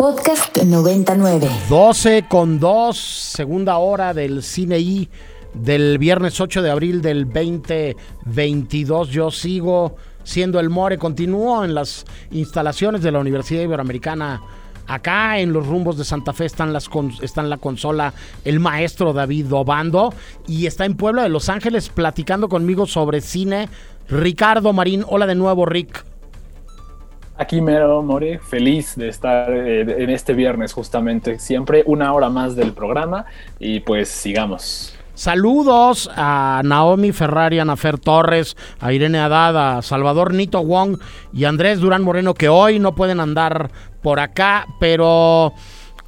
Podcast 99. 12 con 2, segunda hora del Cine I del viernes 8 de abril del 2022. Yo sigo siendo el More, continúo en las instalaciones de la Universidad Iberoamericana. Acá en los rumbos de Santa Fe están las está en la consola el maestro David Obando y está en Puebla de Los Ángeles platicando conmigo sobre cine Ricardo Marín. Hola de nuevo, Rick. Aquí mero, More, feliz de estar eh, en este viernes justamente, siempre una hora más del programa y pues sigamos. Saludos a Naomi Ferrari, a Nafer Torres, a Irene Haddad, a Salvador Nito Wong y Andrés Durán Moreno que hoy no pueden andar por acá, pero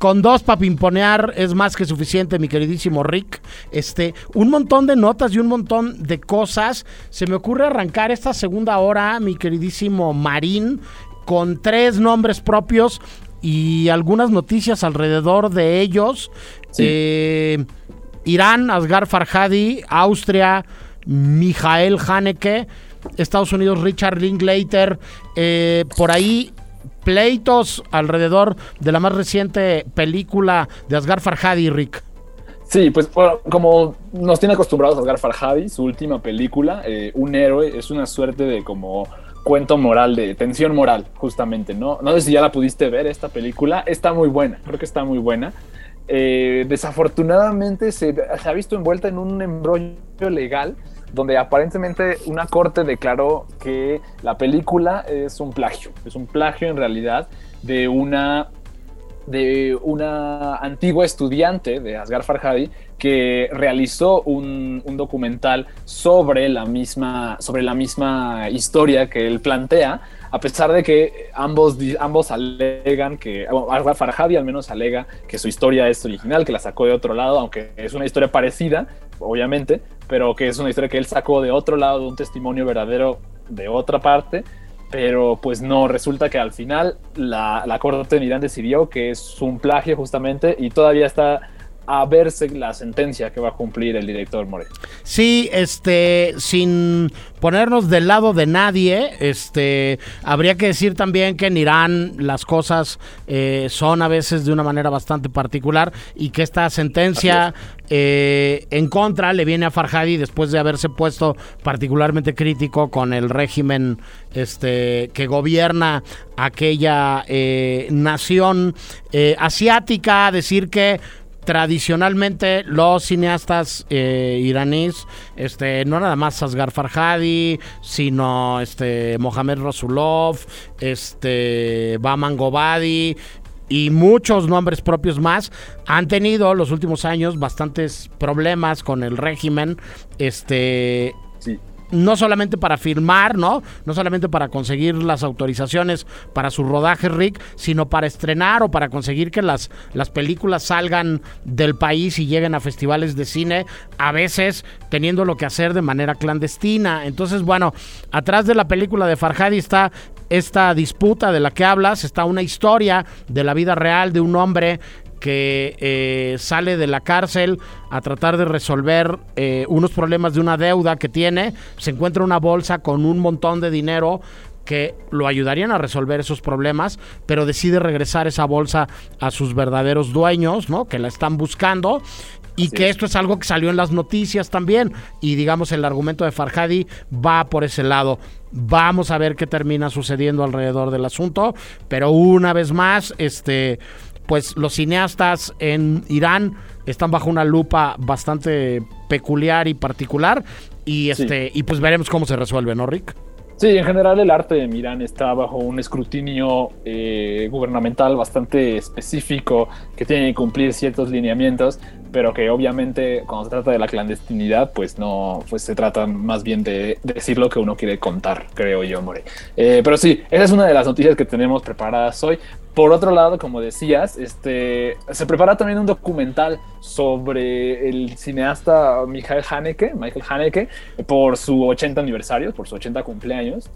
con dos para pimponear es más que suficiente, mi queridísimo Rick. Este, un montón de notas y un montón de cosas. Se me ocurre arrancar esta segunda hora, mi queridísimo Marín, con tres nombres propios y algunas noticias alrededor de ellos. Eh, Irán, Asghar Farhadi, Austria, Mijael Haneke, Estados Unidos, Richard Linklater, eh, por ahí pleitos alrededor de la más reciente película de Asghar Farhadi, Rick. Sí, pues como nos tiene acostumbrados Asghar Farhadi, su última película, eh, Un héroe, es una suerte de como cuento moral, de tensión moral, justamente, ¿no? No sé si ya la pudiste ver esta película, está muy buena, creo que está muy buena. Eh, desafortunadamente se, ha visto envuelta en un embrollo legal donde aparentemente una corte declaró que la película es un plagio, es un plagio en realidad de una de una antigua estudiante de Asghar Farhadi que realizó un, documental sobre la, misma, sobre la misma historia que él plantea, a pesar de que ambos, ambos alegan que, Asghar Farhadi al menos alega que su historia es original, que la sacó de otro lado, aunque es una historia parecida, obviamente, pero que es una historia que él sacó de otro lado, de un testimonio verdadero de otra parte, pero pues no, resulta que al final la, la Corte de Irán decidió que es un plagio justamente y todavía está a verse la sentencia que va a cumplir el director More. Sí, este, sin ponernos del lado de nadie, este, habría que decir también que en Irán las cosas eh, son a veces de una manera bastante particular y que esta sentencia eh, en contra le viene a Farhadi después de haberse puesto particularmente crítico con el régimen este, que gobierna aquella eh, nación asiática, decir que tradicionalmente los cineastas eh, iraníes, este, no nada más Asghar Farhadi, sino este, Mohamed Rasulov, este, Baman Gobadi y muchos nombres propios más han tenido los últimos años bastantes problemas con el régimen este no solamente para filmar, ¿no? No solamente para conseguir las autorizaciones para su rodaje, Rick, sino para estrenar o para conseguir que las, las películas salgan del país y lleguen a festivales de cine, a veces teniendo lo que hacer de manera clandestina. Entonces, bueno, atrás de la película de Farhadi está esta disputa de la que hablas, está una historia de la vida real de un hombre que eh, sale de la cárcel a tratar de resolver eh, unos problemas de una deuda que tiene, se encuentra una bolsa con un montón de dinero que lo ayudarían a resolver esos problemas, pero decide regresar esa bolsa a sus verdaderos dueños, ¿no? Que la están buscando. Y que esto es algo que salió en las noticias también. Y digamos el argumento de Farhadi va por ese lado. Vamos a ver qué termina sucediendo alrededor del asunto, pero una vez más, este pues los cineastas en Irán están bajo una lupa bastante peculiar y particular. Y este y pues veremos cómo se resuelve, ¿no, Rick? Sí, en general el arte de Irán está bajo un escrutinio eh, gubernamental bastante específico que tiene que cumplir ciertos lineamientos, pero que obviamente cuando se trata de la clandestinidad, pues no, pues se trata más bien de, decir lo que uno quiere contar, creo yo, More. Eh, pero sí, esa es una de las noticias que tenemos preparadas hoy. Por otro lado, como decías, este, se prepara también un documental sobre el cineasta Michael Haneke, Michael Haneke, por su 80 aniversario, por su 80 cumpleaños.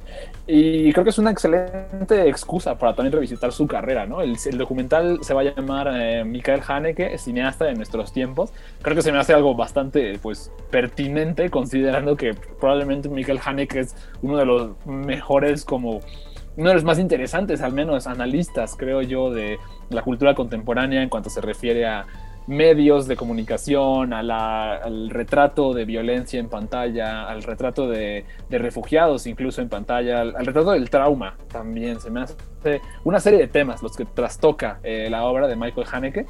Y creo que es una excelente excusa para también revisitar su carrera, ¿no? El, documental se va a llamar eh, Michael Haneke, cineasta de nuestros tiempos. Creo que se me hace algo bastante, pues, pertinente, considerando que probablemente Michael Haneke es uno de los mejores como uno de los más interesantes, al menos analistas, creo yo, de la cultura contemporánea en cuanto se refiere a medios de comunicación, al retrato de violencia en pantalla, al retrato de, refugiados incluso en pantalla, al, retrato del trauma también. Se me hace una serie de temas los que trastoca eh, la obra de Michael Haneke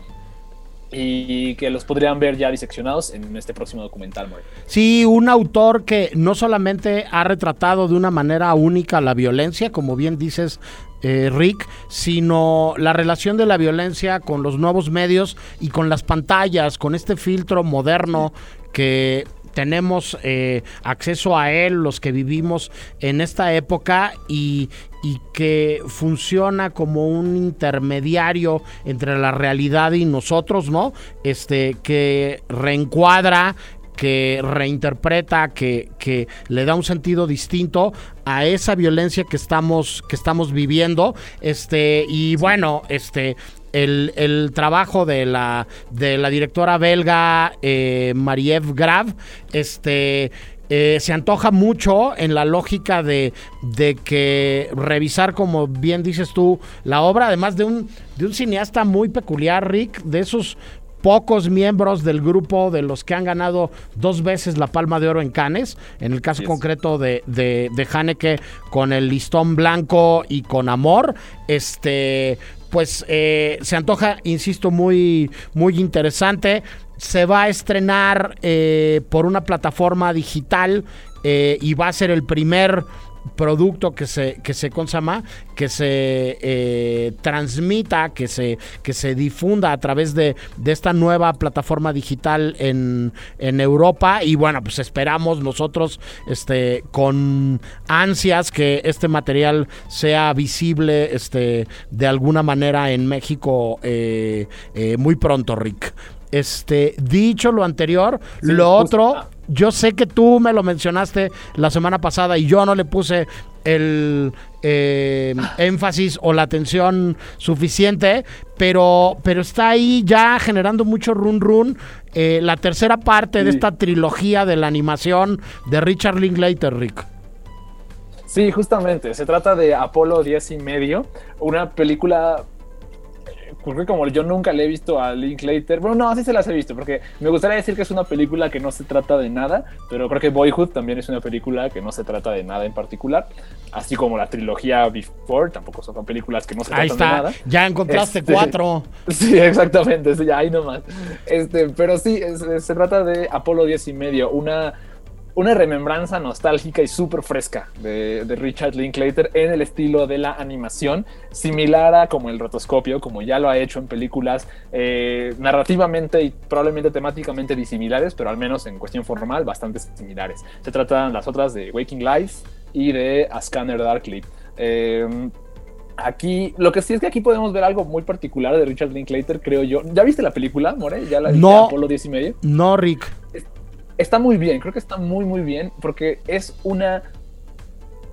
y que los podrían ver ya diseccionados en este próximo documental. Sí, un autor que no solamente ha retratado de una manera única la violencia, como bien dices, eh, Rick, sino la relación de la violencia con los nuevos medios y con las pantallas, con este filtro moderno que tenemos eh, acceso a él, los que vivimos en esta época y, y que funciona como un intermediario entre la realidad y nosotros, ¿no? Este, que reencuadra que reinterpreta, que, que, le da un sentido distinto a esa violencia que estamos, que estamos viviendo. Este, y bueno, este. El, trabajo de la, de la directora belga eh, Mariev Grav, este, eh, se antoja mucho en la lógica de, de, que revisar, como bien dices tú, la obra, además de un, de un cineasta muy peculiar, Rick, de esos pocos miembros del grupo de los que han ganado dos veces la Palma de Oro en Cannes, en el caso concreto de, de, de Haneke con el listón blanco y con amor, este pues eh, se antoja, insisto, muy, muy interesante. Se va a estrenar eh, por una plataforma digital eh, y va a ser el primer producto que se, que se consama, que se eh, transmita, que se, que se difunda a través de, esta nueva plataforma digital en, en, Europa. Y bueno, pues esperamos nosotros este, con ansias que este material sea visible este, de alguna manera en México eh, eh, muy pronto, Rick. Este, dicho lo anterior, lo otro, ah. Yo sé que tú me lo mencionaste la semana pasada y yo no le puse el eh, énfasis o la atención suficiente, pero, pero está ahí ya generando mucho run run. Eh, la tercera parte de esta trilogía de la animación de Richard Linklater, Rick. Sí, justamente. Se trata de Apolo 10 y medio, una película porque como yo nunca le he visto a Linklater, bueno, no, sí se las he visto, porque me gustaría decir que es una película que no se trata de nada, pero creo que Boyhood también es una película que no se trata de nada en particular, así como la trilogía Before, tampoco son películas que no se tratan de nada. Ya encontraste este, cuatro. Sí, exactamente, sí, ahí nomás. Este, pero sí, se trata de Apolo 10 y medio, una una remembranza nostálgica y súper fresca de, Richard Linklater en el estilo de la animación, similar a como el rotoscopio, como ya lo ha hecho en películas eh, narrativamente y probablemente temáticamente disimilares, pero al menos en cuestión formal bastante similares. Se tratan las otras de Waking Life y de A Scanner Darkly. Eh, aquí, lo que sí es que aquí podemos ver algo muy particular de Richard Linklater, creo yo. ¿Ya viste la película, More? ¿Ya la viste no, Apolo 10 y medio? No, Rick está muy bien, creo que está muy, muy bien, porque es una...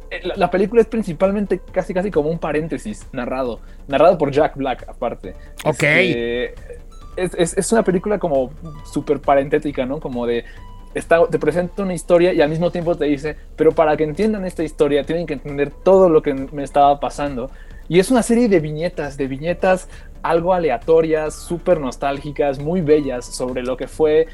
Eh, la, película es principalmente casi, casi como un paréntesis narrado, narrado por Jack Black aparte. Ok. Este, es, una película como súper parentética, ¿no? Como de Está, te presenta una historia y al mismo tiempo te dice, pero para que entiendan esta historia tienen que entender todo lo que me estaba pasando. Y es una serie de viñetas, de viñetas algo aleatorias, súper nostálgicas, muy bellas sobre lo que fue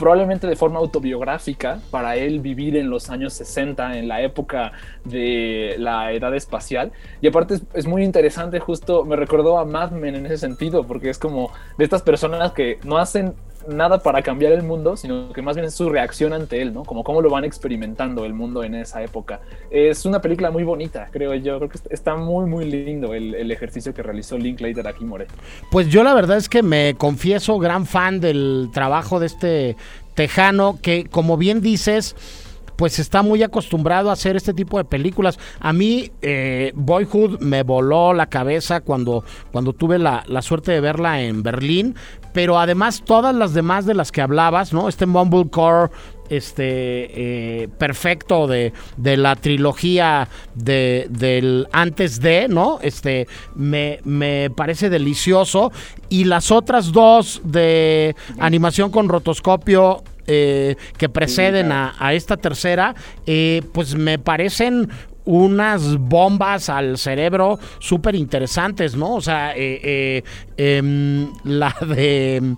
probablemente de forma autobiográfica para él vivir en los años 60, en la época de la edad espacial. Y aparte es, muy interesante, justo me recordó a Mad Men en ese sentido, porque es como de estas personas que no hacen nada para cambiar el mundo, sino que más bien es su reacción ante él, ¿no? Como cómo lo van experimentando el mundo en esa época. Es una película muy bonita, creo yo. Creo que está muy, muy lindo el, ejercicio que realizó Linklater aquí, More. Pues yo la verdad es que me confieso gran fan del trabajo de este tejano que, como bien dices, pues está muy acostumbrado a hacer este tipo de películas. A mí, eh, Boyhood me voló la cabeza cuando, cuando tuve la, suerte de verla en Berlín, pero además todas las demás de las que hablabas, ¿no? Este Mumblecore este eh, perfecto de, de, la trilogía de, del antes de, ¿no? Este me, me, parece delicioso. Y las otras dos de animación con rotoscopio eh, que preceden a, esta tercera, eh, pues me parecen unas bombas al cerebro súper interesantes, ¿no? O sea, eh, eh, em, la de...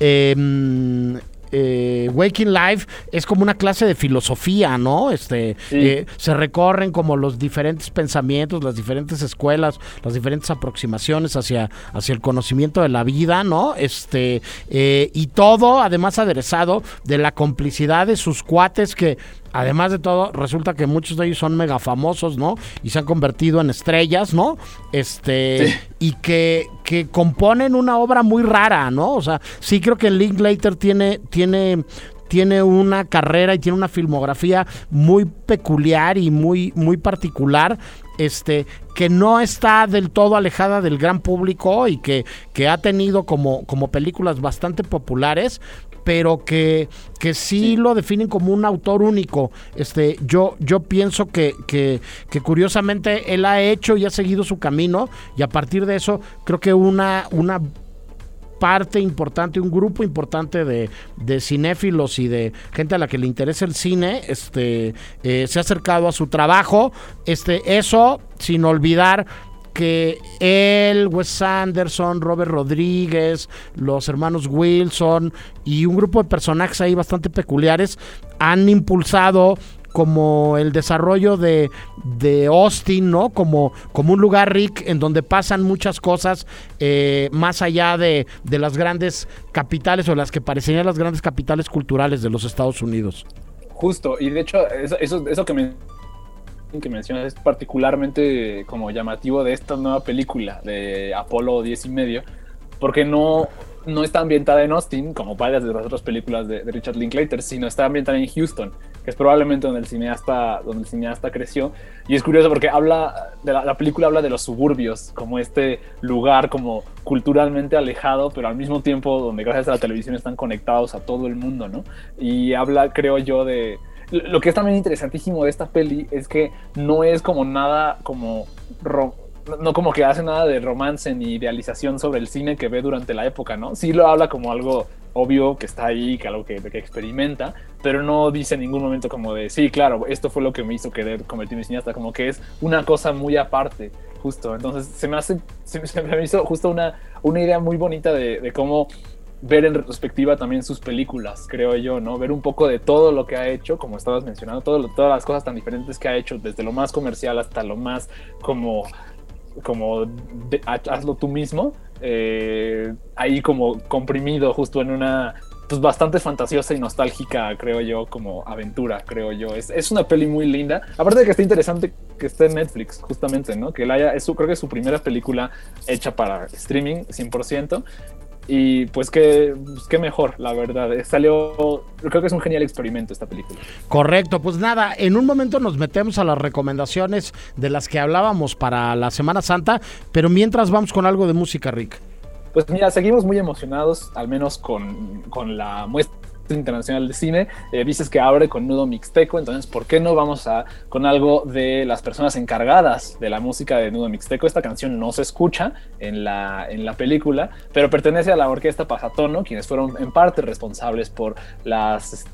Em, eh, Waking Life es como una clase de filosofía, ¿no? Este, eh, se recorren como los diferentes pensamientos, las diferentes escuelas, las diferentes aproximaciones hacia, hacia el conocimiento de la vida, ¿no? Este, eh, y todo además aderezado de la complicidad de sus cuates que Además de todo, resulta que muchos de ellos son mega famosos, ¿no? Y se han convertido en estrellas, ¿no? Este, y que, que componen una obra muy rara, ¿no? O sea, sí creo que Linklater tiene, tiene, tiene una carrera y tiene una filmografía muy peculiar y muy, muy particular. Este, que no está del todo alejada del gran público y que, que ha tenido como, como películas bastante populares, pero que, que sí, lo definen como un autor único. Este, yo, yo pienso que, que, que, curiosamente él ha hecho y ha seguido su camino y a partir de eso creo que una, una parte importante, un grupo importante de, de, cinéfilos y de gente a la que le interesa el cine, este, eh, se ha acercado a su trabajo. Este, eso sin olvidar que él, Wes Anderson, Robert Rodríguez, los hermanos Wilson y un grupo de personajes ahí bastante peculiares han impulsado como el desarrollo de, de Austin, ¿no? Como, como un lugar, Rick, en donde pasan muchas cosas eh, más allá de, de las grandes capitales o las que parecerían las grandes capitales culturales de los Estados Unidos. Justo, y de hecho, eso, eso, eso que me que mencionas es particularmente como llamativo de esta nueva película de Apolo 10 y medio, porque no, no está ambientada en Austin, como varias de las otras películas de, Richard Linklater, sino está ambientada en Houston, que es probablemente donde el cineasta, donde el cineasta creció. Y es curioso porque habla de la, la, película habla de los suburbios, como este lugar como culturalmente alejado, pero al mismo tiempo donde gracias a la televisión están conectados a todo el mundo, ¿no? Y habla, creo yo, de lo que es también interesantísimo de esta peli es que no es como nada como no como que hace nada de romance ni idealización sobre el cine que ve durante la época, ¿no? Sí lo habla como algo obvio que está ahí, que algo que, experimenta, pero no dice en ningún momento como de, sí, claro, esto fue lo que me hizo querer convertirme en cineasta, como que es una cosa muy aparte, justo. Entonces se me hace, se, me hizo justo una, una idea muy bonita de, de cómo ver en retrospectiva también sus películas, creo yo, ¿no? Ver un poco de todo lo que ha hecho, como estabas mencionando, todo, todas las cosas tan diferentes que ha hecho, desde lo más comercial hasta lo más como, como hazlo tú mismo, eh, ahí como comprimido justo en una pues bastante fantasiosa y nostálgica, creo yo, como aventura, creo yo. Es, es una peli muy linda. Aparte de que está interesante que esté en Netflix, justamente, ¿no? Que él haya, es su, creo que es su primera película hecha para streaming, 100%. Y pues qué, pues qué mejor, la verdad. Eh, salió, creo que es un genial experimento esta película. Correcto, pues nada, en un momento nos metemos a las recomendaciones de las que hablábamos para la Semana Santa, pero mientras vamos con algo de música, Rick. Pues mira, seguimos muy emocionados, al menos con, con la muestra Internacional de Cine, eh, dices que abre con Nudo Mixteco, entonces ¿por qué no vamos a con algo de las personas encargadas de la música de Nudo Mixteco? Esta canción no se escucha en la, en la película, pero pertenece a la orquesta Pasatono, quienes fueron en parte responsables por las...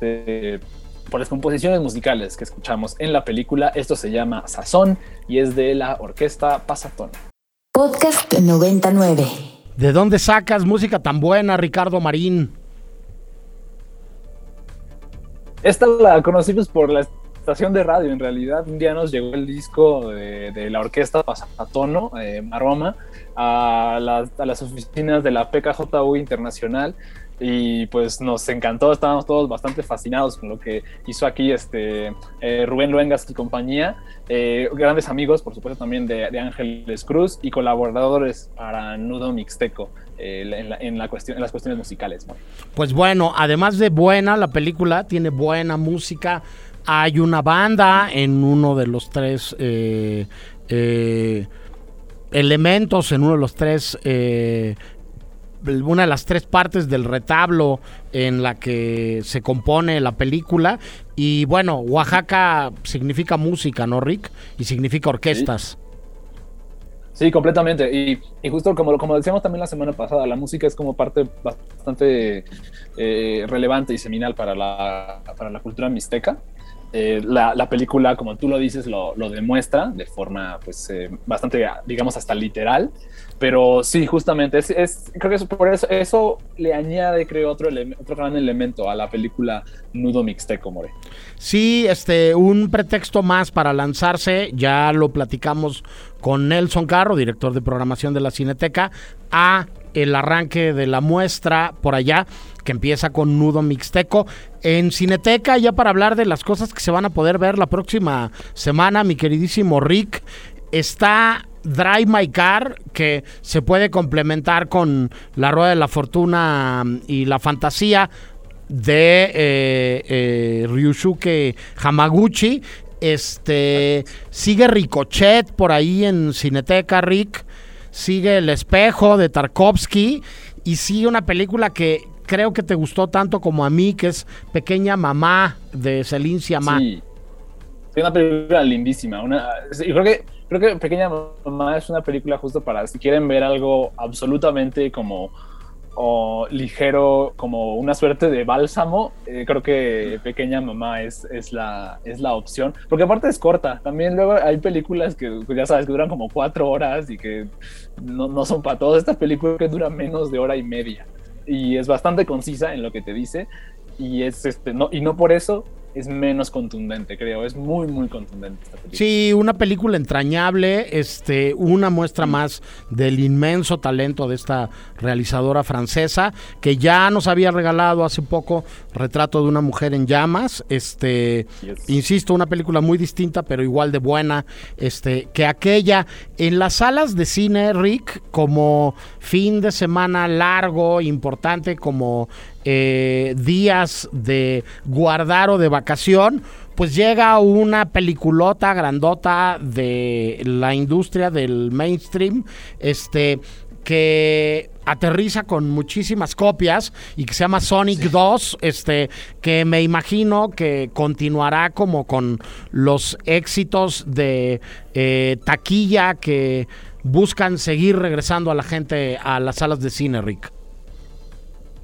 Este, por las composiciones musicales que escuchamos en la película. Esto se llama Sazón y es de la orquesta Pasatono. Podcast 99. ¿De dónde sacas música tan buena, Ricardo Marín? Esta la conocimos por la estación de radio, en realidad. Un día nos llegó el disco de, la orquesta Pasatono, eh, Maroma, a las, oficinas de la PKJU Internacional. Y pues nos encantó, estábamos todos bastante fascinados con lo que hizo aquí este eh, Rubén Luengas y compañía, eh, grandes amigos por supuesto también de, de, Ángeles Cruz y colaboradores para Nudo Mixteco eh, en, la, cuestión, en las cuestiones musicales. Pues bueno, además de buena, la película tiene buena música. Hay una banda en uno de los tres eh, eh, elementos, en uno de los tres una de las tres partes del retablo en la que se compone la película. Y bueno, Oaxaca significa música, ¿no, Rick? Y significa orquestas. Sí, completamente. Y, justo como, como decíamos también la semana pasada, la música es como parte bastante eh, relevante y seminal para la, para la cultura mixteca. Eh, la, la, película, como tú lo dices, lo, lo demuestra de forma pues eh, bastante, digamos, hasta literal. Pero sí, justamente, es, es, creo que eso, por eso, eso le añade, creo, otro, otro gran elemento a la película Nudo Mixteco, More. Sí, este, un pretexto más para lanzarse, ya lo platicamos con Nelson Carro, director de programación de la Cineteca, a el arranque de la muestra por allá, que empieza con Nudo Mixteco. En Cineteca, ya para hablar de las cosas que se van a poder ver la próxima semana, mi queridísimo Rick, está Drive My Car, que se puede complementar con La Rueda de la Fortuna y la fantasía de eh, eh, Ryusuke Hamaguchi. Este sigue Ricochet por ahí en Cineteca, Rick. Sigue El Espejo de Tarkovsky. Y sigue una película que creo que te gustó tanto como a mí, que es Pequeña Mamá de Celine Sciamma. Sí, es una película lindísima. Una, creo que creo que Pequeña Mamá es una película justo para si quieren ver algo absolutamente como o ligero, como una suerte de bálsamo, eh, creo que Pequeña Mamá es, es, la, es la opción. Porque aparte es corta. También luego hay películas que pues, ya sabes que duran como cuatro horas y que no, no son para todos. Esta película que dura menos de hora y media y es bastante concisa en lo que te dice y es este no y no por eso es menos contundente, creo. Es muy, muy contundente esta película. Sí, una película entrañable, este, una muestra más del inmenso talento de esta realizadora francesa, que ya nos había regalado hace poco Retrato de una mujer en llamas. Este, insisto, una película muy distinta, pero igual de buena, este, que aquella. En las salas de cine, Rick, como fin de semana largo, importante, como eh, días de guardar o de vacación, pues llega una peliculota grandota de la industria del mainstream, este que aterriza con muchísimas copias y que se llama Sonic 2, este que me imagino que continuará como con los éxitos de eh, taquilla que buscan seguir regresando a la gente a las salas de cine, Rick.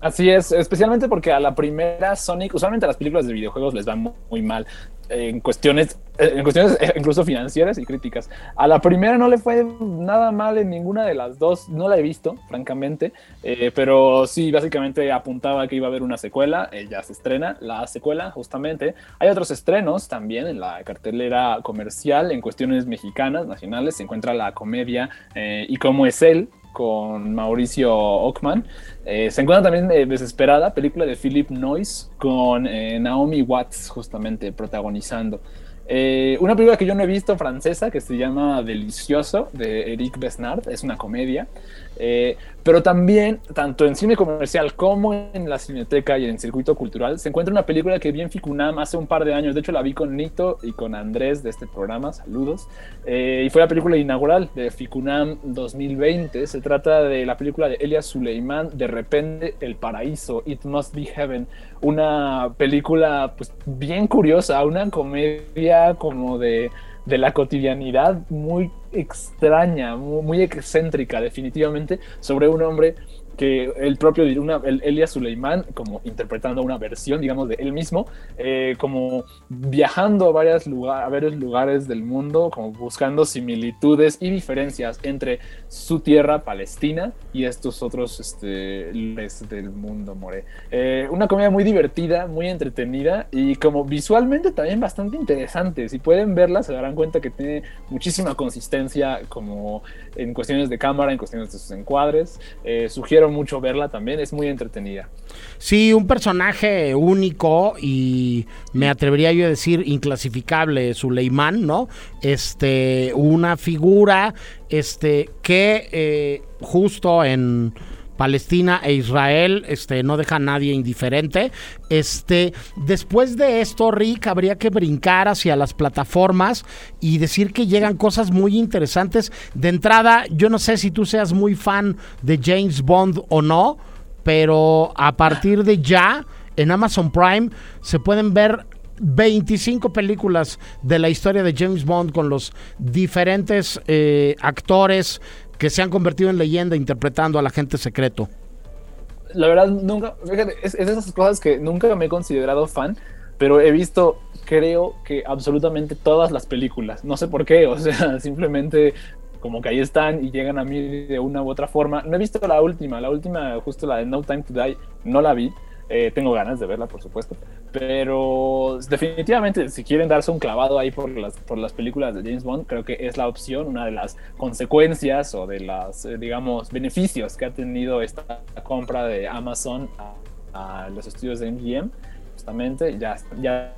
Así es, especialmente porque a la primera Sonic, usualmente las películas de videojuegos les va muy, mal en cuestiones, en cuestiones eh, incluso financieras y críticas. A la primera no le fue nada mal en ninguna de las dos, no la he visto, francamente, eh, pero sí, básicamente apuntaba que iba a haber una secuela, ya se estrena la secuela, justamente. Hay otros estrenos también en la cartelera comercial, en cuestiones mexicanas, nacionales, se encuentra la comedia eh, y cómo es él, con Mauricio Ockman. Eh, se encuentra también eh, Desesperada, película de Philip Noyce, con eh, Naomi Watts justamente protagonizando. una película que yo no he visto francesa que se llama Delicioso de Eric Besnard, es una comedia. Eh, pero también, tanto en cine comercial como en la cineteca y en el circuito cultural, se encuentra una película que vi en Ficunam hace un par de años. De hecho, la vi con Nito y con Andrés de este programa. Saludos. Eh, y fue la película inaugural de Ficunam 2020. Se trata de la película de Elias Suleiman, De repente el paraíso, It Must Be Heaven. Una película pues, bien curiosa, una comedia como de de la cotidianidad muy extraña, muy, excéntrica definitivamente, sobre un hombre que el propio una, el Elias Suleiman, como interpretando una versión, digamos, de él mismo, eh, como viajando a, varias a varios lugares del mundo, como buscando similitudes y diferencias entre su tierra, Palestina, y estos otros este, lugares del mundo, More. Eh, una comedia muy divertida, muy entretenida y como visualmente también bastante interesante. Si pueden verla, se darán cuenta que tiene muchísima consistencia como en cuestiones de cámara, en cuestiones de sus encuadres. Eh, sugiero mucho verla también, es muy entretenida. Sí, un personaje único y me atrevería yo a decir inclasificable, Suleiman, ¿no? Este, una figura este, que eh, justo en Palestina e Israel, este, no deja a nadie indiferente. Este, después de esto, Rick, habría que brincar hacia las plataformas y decir que llegan cosas muy interesantes. De entrada, yo no sé si tú seas muy fan de James Bond o no, pero a partir de ya, en Amazon Prime, se pueden ver 25 películas de la historia de James Bond con los diferentes eh, actores que se han convertido en leyenda interpretando al agente secreto. La verdad, nunca, fíjate, es, de esas cosas que nunca me he considerado fan, pero he visto creo que absolutamente todas las películas. No sé por qué, o sea, simplemente como que ahí están y llegan a mí de una u otra forma. No he visto la última, la última, justo la de No Time to Die, no la vi. Eh, tengo ganas de verla, por supuesto. Pero definitivamente, si quieren darse un clavado ahí por las, por las películas de James Bond, creo que es la opción, una de las consecuencias o de las, eh, digamos, beneficios que ha tenido esta compra de Amazon a, los estudios de MGM. Justamente, ya, ya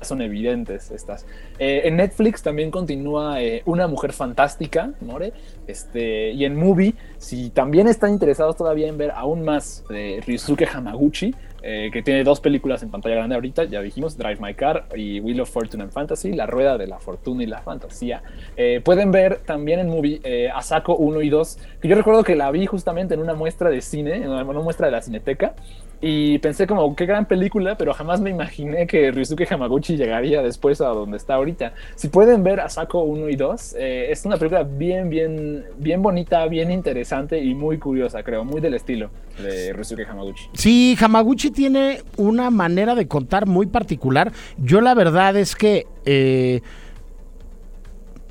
son evidentes estas. Eh, en Netflix también continúa eh, Una Mujer Fantástica, More. Este, y en Movie, si también están interesados todavía en ver aún más de Hamaguchi, eh, que tiene dos películas en pantalla grande ahorita, ya dijimos, Drive My Car y Wheel of Fortune and Fantasy, La Rueda de la Fortuna y la Fantasía. pueden ver también en Movie Asako 1 y 2, que yo recuerdo que la vi justamente en una muestra de cine, en una muestra de la Cineteca, y pensé como, qué gran película, pero jamás me imaginé que Ryusuke Hamaguchi llegaría después a donde está ahorita. Si pueden ver a Sako 1 y 2, eh, es una película bien, bien, bien bonita, bien interesante y muy curiosa, creo, muy del estilo de Ryusuke Hamaguchi. Sí, Hamaguchi tiene una manera de contar muy particular. Yo la verdad es que... Eh,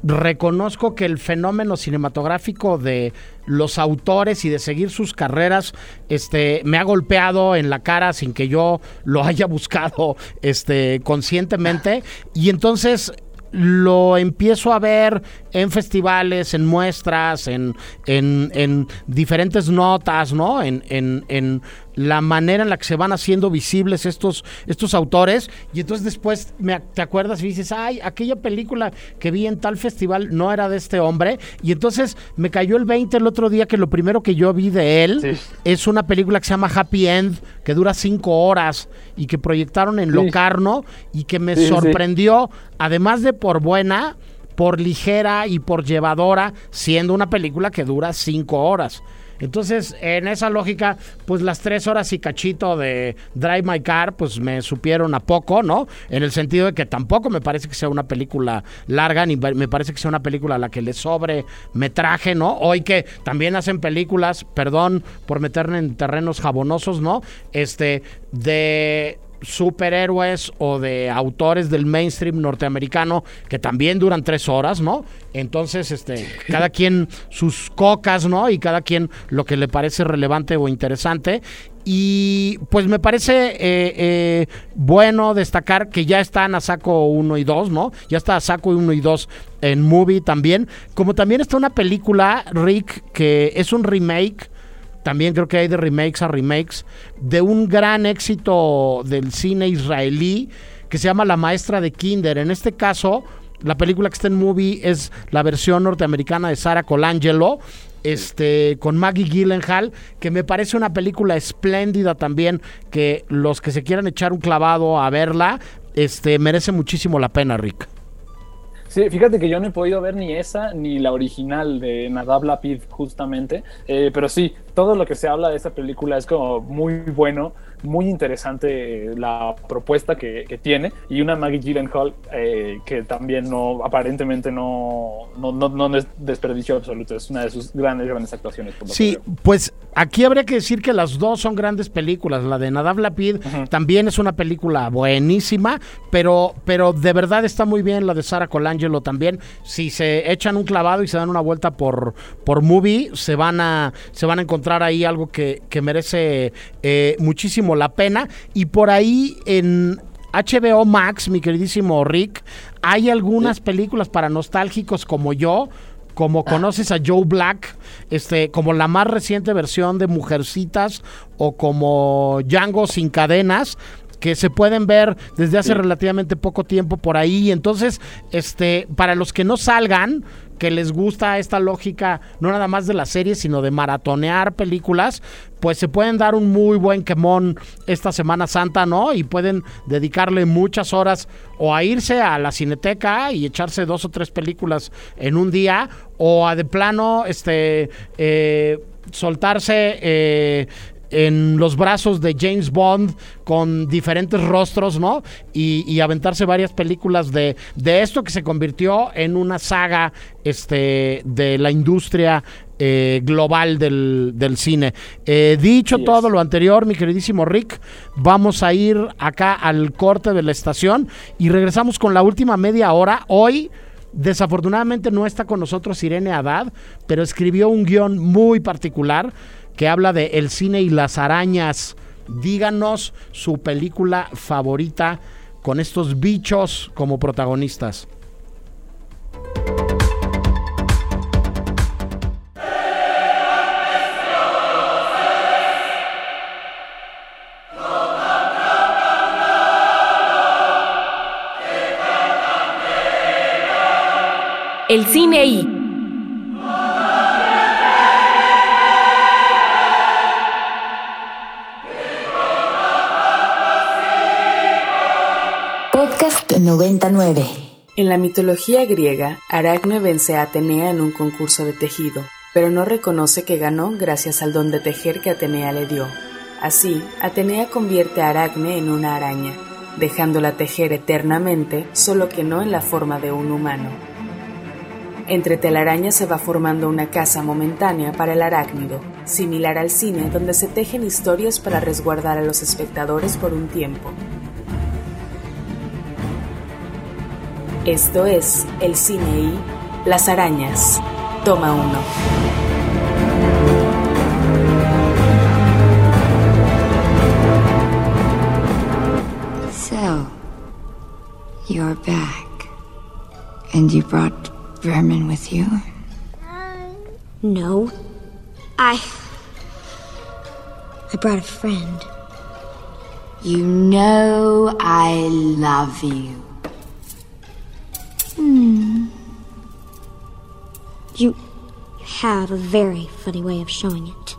reconozco que el fenómeno cinematográfico de los autores y de seguir sus carreras este me ha golpeado en la cara sin que yo lo haya buscado este conscientemente y entonces lo empiezo a ver en festivales, en muestras, en, en, diferentes notas, ¿no? En, en, la manera en la que se van haciendo visibles estos, estos autores. Y entonces después me, te acuerdas y dices, ay, aquella película que vi en tal festival no era de este hombre. Y entonces me cayó el 20 el otro día que lo primero que yo vi de él es una película que se llama Happy End, que dura cinco horas y que proyectaron en Locarno y que me sorprendió, además de por buena por ligera y por llevadora, siendo una película que dura cinco horas. Entonces, en esa lógica, pues las tres horas y cachito de Drive My Car, pues me supieron a poco, ¿no? En el sentido de que tampoco me parece que sea una película larga, ni me parece que sea una película a la que le sobre metraje, ¿no? Hoy que también hacen películas, perdón por meterme en terrenos jabonosos, ¿no? Este, de superhéroes o de autores del mainstream norteamericano que también duran tres horas, ¿no? Entonces, este, cada quien sus cocas, ¿no? Y cada quien lo que le parece relevante o interesante. Y pues me parece eh, eh, bueno destacar que ya están a saco 1 y 2, ¿no? Ya está a saco 1 y 2 en movie también. Como también está una película, Rick, que es un remake también creo que hay de remakes a remakes, de un gran éxito del cine israelí que se llama La Maestra de Kinder. En este caso, la película que está en movie es la versión norteamericana de Sarah Colangelo, este, con Maggie Gyllenhaal, que me parece una película espléndida también, que los que se quieran echar un clavado a verla, este, merece muchísimo la pena, Rick. Sí, fíjate que yo no he podido ver ni esa ni la original de Nadab Lapid, justamente. Eh, pero sí, todo lo que se habla de esa película es como muy bueno muy interesante la propuesta que, tiene. Y una Maggie Gyllenhaal eh, que también no aparentemente no, no, no, es desperdicio absoluto, es una de sus grandes, grandes actuaciones. sí, pues aquí habría que decir que las dos son grandes películas, la de Nadav Lapid también es una película buenísima, pero, pero de verdad está muy bien la de Sara Colangelo también, si se echan un clavado y se dan una vuelta por, por movie, se van a, se van a encontrar ahí algo que, que merece eh, muchísimo la pena. Y por ahí en HBO Max, mi queridísimo Rick, hay algunas películas para nostálgicos como yo, como conoces a Joe Black, este, como la más reciente versión de Mujercitas o como Django sin cadenas, que se pueden ver desde hace relativamente poco tiempo por ahí. Entonces, este, para los que no salgan, que les gusta esta lógica, no nada más de la serie, sino de maratonear películas, pues se pueden dar un muy buen quemón esta Semana Santa, ¿no? Y pueden dedicarle muchas horas o a irse a la cineteca y echarse dos o tres películas en un día, o a de plano, este, eh, soltarse eh, en los brazos de James Bond con diferentes rostros, ¿no? Y, aventarse varias películas de, de, esto que se convirtió en una saga este, de la industria eh, global del, del cine. Eh, dicho todo lo anterior, mi queridísimo Rick, vamos a ir acá al corte de la estación y regresamos con la última media hora. Hoy, desafortunadamente, no está con nosotros Irene Haddad, pero escribió un guion muy particular que habla de el cine y las arañas. Díganos su película favorita con estos bichos como protagonistas. El cine I. 99. En la mitología griega, Aracne vence a Atenea en un concurso de tejido, pero no reconoce que ganó gracias al don de tejer que Atenea le dio. Así, Atenea convierte a Aracne en una araña, dejándola tejer eternamente, solo que no en la forma de un humano. Entre telarañas se va formando una casa momentánea para el arácnido, similar al cine donde se tejen historias para resguardar a los espectadores por un tiempo. Esto es El Cine y Las Arañas. Toma uno. So, you're back. And you brought Vermin with you? No. I. I brought a friend. You know I love you. You have a very funny way of showing it.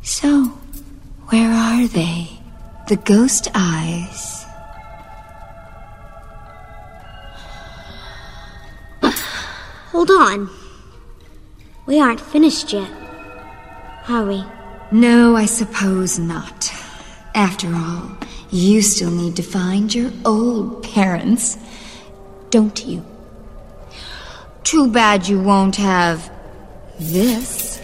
So, where are they? The ghost eyes. Hold on. We aren't finished yet. Are we? No, I suppose not. After all, you still need to find your old parents, don't you? Too bad you won't have this.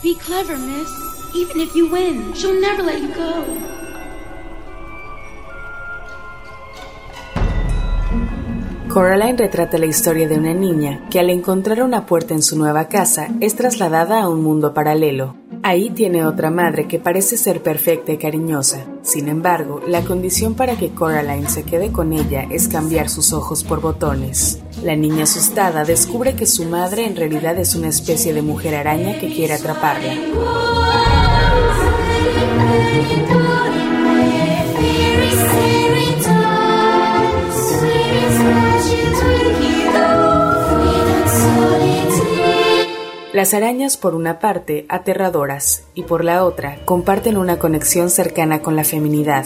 Be clever, miss. Even if you win, she'll never let you go. Coraline retrata la historia de una niña que al encontrar una puerta en su nueva casa es trasladada a un mundo paralelo. Ahí tiene otra madre que parece ser perfecta y cariñosa. Sin embargo, la condición para que Coraline se quede con ella es cambiar sus ojos por botones. La niña asustada descubre que su madre en realidad es una especie de mujer araña que quiere atraparla. Las arañas por una parte aterradoras y por la otra comparten una conexión cercana con la feminidad.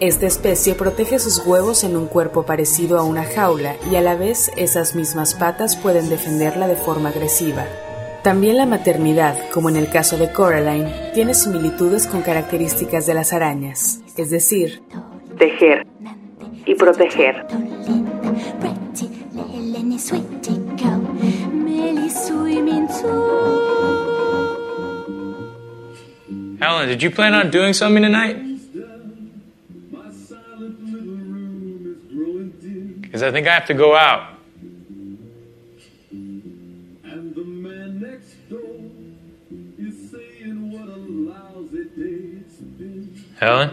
Esta especie protege sus huevos en un cuerpo parecido a una jaula y a la vez esas mismas patas pueden defenderla de forma agresiva. También la maternidad, como en el caso de Coraline, tiene similitudes con características de las arañas, es decir, tejer y proteger. Helen, did you plan on doing something tonight? Because I think I have to go out. Helen?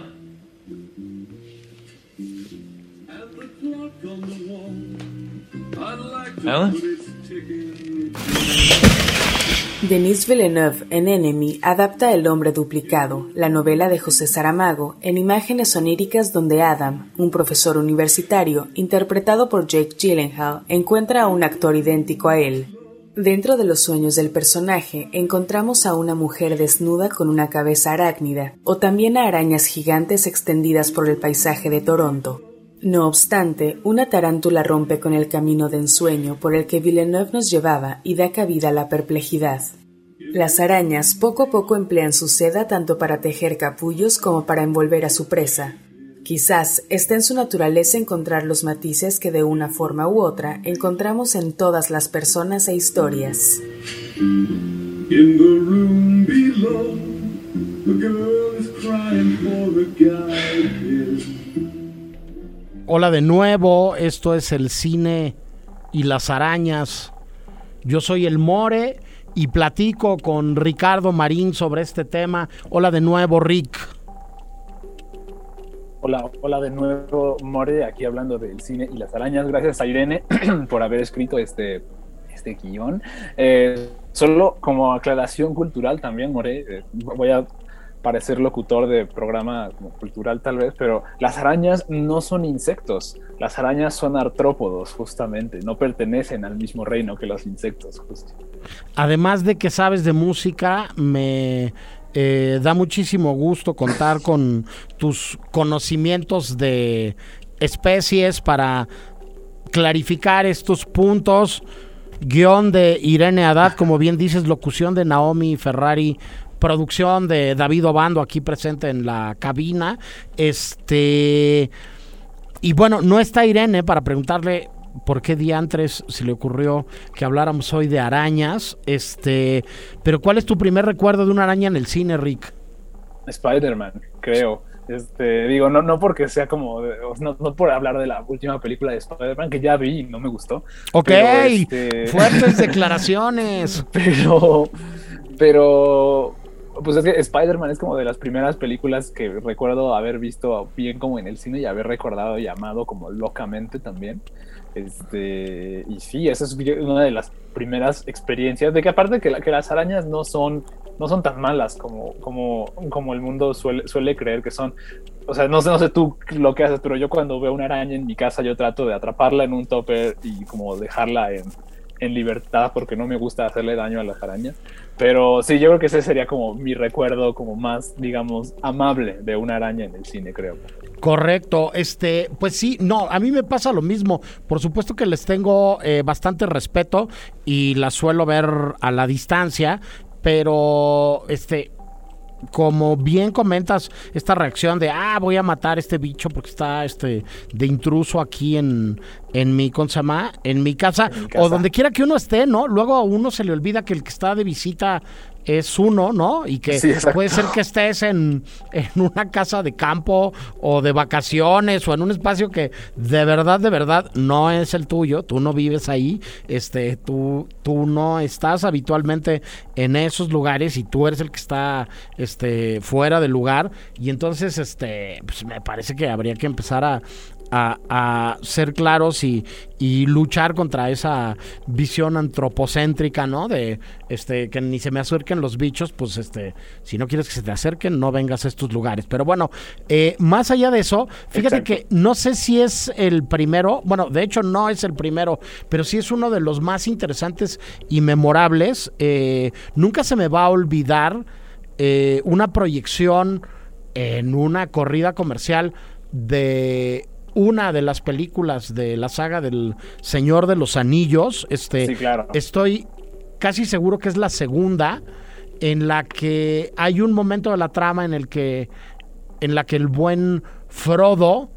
Helen? Denis Villeneuve en Enemy adapta El hombre duplicado, la novela de José Saramago, en imágenes oníricas donde Adam, un profesor universitario interpretado por Jake Gyllenhaal, encuentra a un actor idéntico a él. Dentro de los sueños del personaje encontramos a una mujer desnuda con una cabeza arácnida, o también a arañas gigantes extendidas por el paisaje de Toronto. No obstante, una tarántula rompe con el camino de ensueño por el que Villeneuve nos llevaba y da cabida a la perplejidad. Las arañas poco a poco emplean su seda tanto para tejer capullos como para envolver a su presa. Quizás esté en su naturaleza encontrar los matices que de una forma u otra encontramos en todas las personas e historias. Hola de nuevo, esto es el cine y las arañas. Yo soy el More y platico con Ricardo Marín sobre este tema. Hola de nuevo, Rick. Hola, hola de nuevo, More, aquí hablando del cine y las arañas. Gracias a Irene por haber escrito este, este guion. Eh, solo como aclaración cultural también, More, eh, voy a parecer locutor de programa cultural tal vez, pero las arañas no son insectos, las arañas son artrópodos justamente, no pertenecen al mismo reino que los insectos. Justo. Además de que sabes de música, me eh, da muchísimo gusto contar con tus conocimientos de especies para clarificar estos puntos. Guión de Irene Haddad, como bien dices, locución de Naomi Ferrari, producción de David Obando aquí presente en la cabina. Este. Y bueno, no está Irene para preguntarle por qué diantres se le ocurrió que habláramos hoy de arañas. Este. Pero ¿cuál es tu primer recuerdo de una araña en el cine, Rick? Spider-Man, creo. Este, digo, no, no porque sea como, no, no por hablar de la última película de Spider-Man que ya vi y no me gustó. Ok, pero, este, fuertes declaraciones. pero, pero, pues es que Spider-Man es como de las primeras películas que recuerdo haber visto bien como en el cine y haber recordado y amado como locamente también. Este, y sí, esa es una de las primeras experiencias, de que aparte que, la- que las arañas no son, no son tan malas como, como, como el mundo suele, suele creer que son. O sea, no sé, no sé tú lo que haces, pero yo cuando veo una araña en mi casa, yo trato de atraparla en un topper y como dejarla en, en libertad porque no me gusta hacerle daño a las arañas. Pero sí, yo creo que ese sería como mi recuerdo como más, digamos, amable de una araña en el cine, creo. Correcto, este, pues sí, no, a mí me pasa lo mismo. Por supuesto que les tengo eh, bastante respeto y las suelo ver a la distancia, pero este, como bien comentas, esta reacción de ah, voy a matar a este bicho porque está este de intruso aquí en, en mi. En mi casa, En mi o casa. donde quiera que uno esté, ¿no? Luego a uno se le olvida que el que está de visita es uno, ¿no? Y que Sí, puede ser que estés en, en una casa de campo o de vacaciones o en un espacio que de verdad, de verdad no es el tuyo, tú no vives ahí, este, tú, tú no estás habitualmente en esos lugares y tú eres el que está este, fuera del lugar y entonces este, pues me parece que habría que empezar a, a, a ser claros y, y luchar contra esa visión antropocéntrica, ¿no? De este que ni se me acerquen los bichos, pues este, si no quieres que se te acerquen, no vengas a estos lugares. Pero bueno, eh, más allá de eso, fíjate Exacto. que no sé si es el primero, bueno, de hecho no es el primero, pero sí es uno de los más interesantes y memorables. Eh, nunca se me va a olvidar eh, una proyección en una corrida comercial de una de las películas de la saga del Señor de los Anillos. Este, Sí, claro. Estoy casi seguro que es la segunda en la que hay un momento de la trama en el que en la que el buen Frodo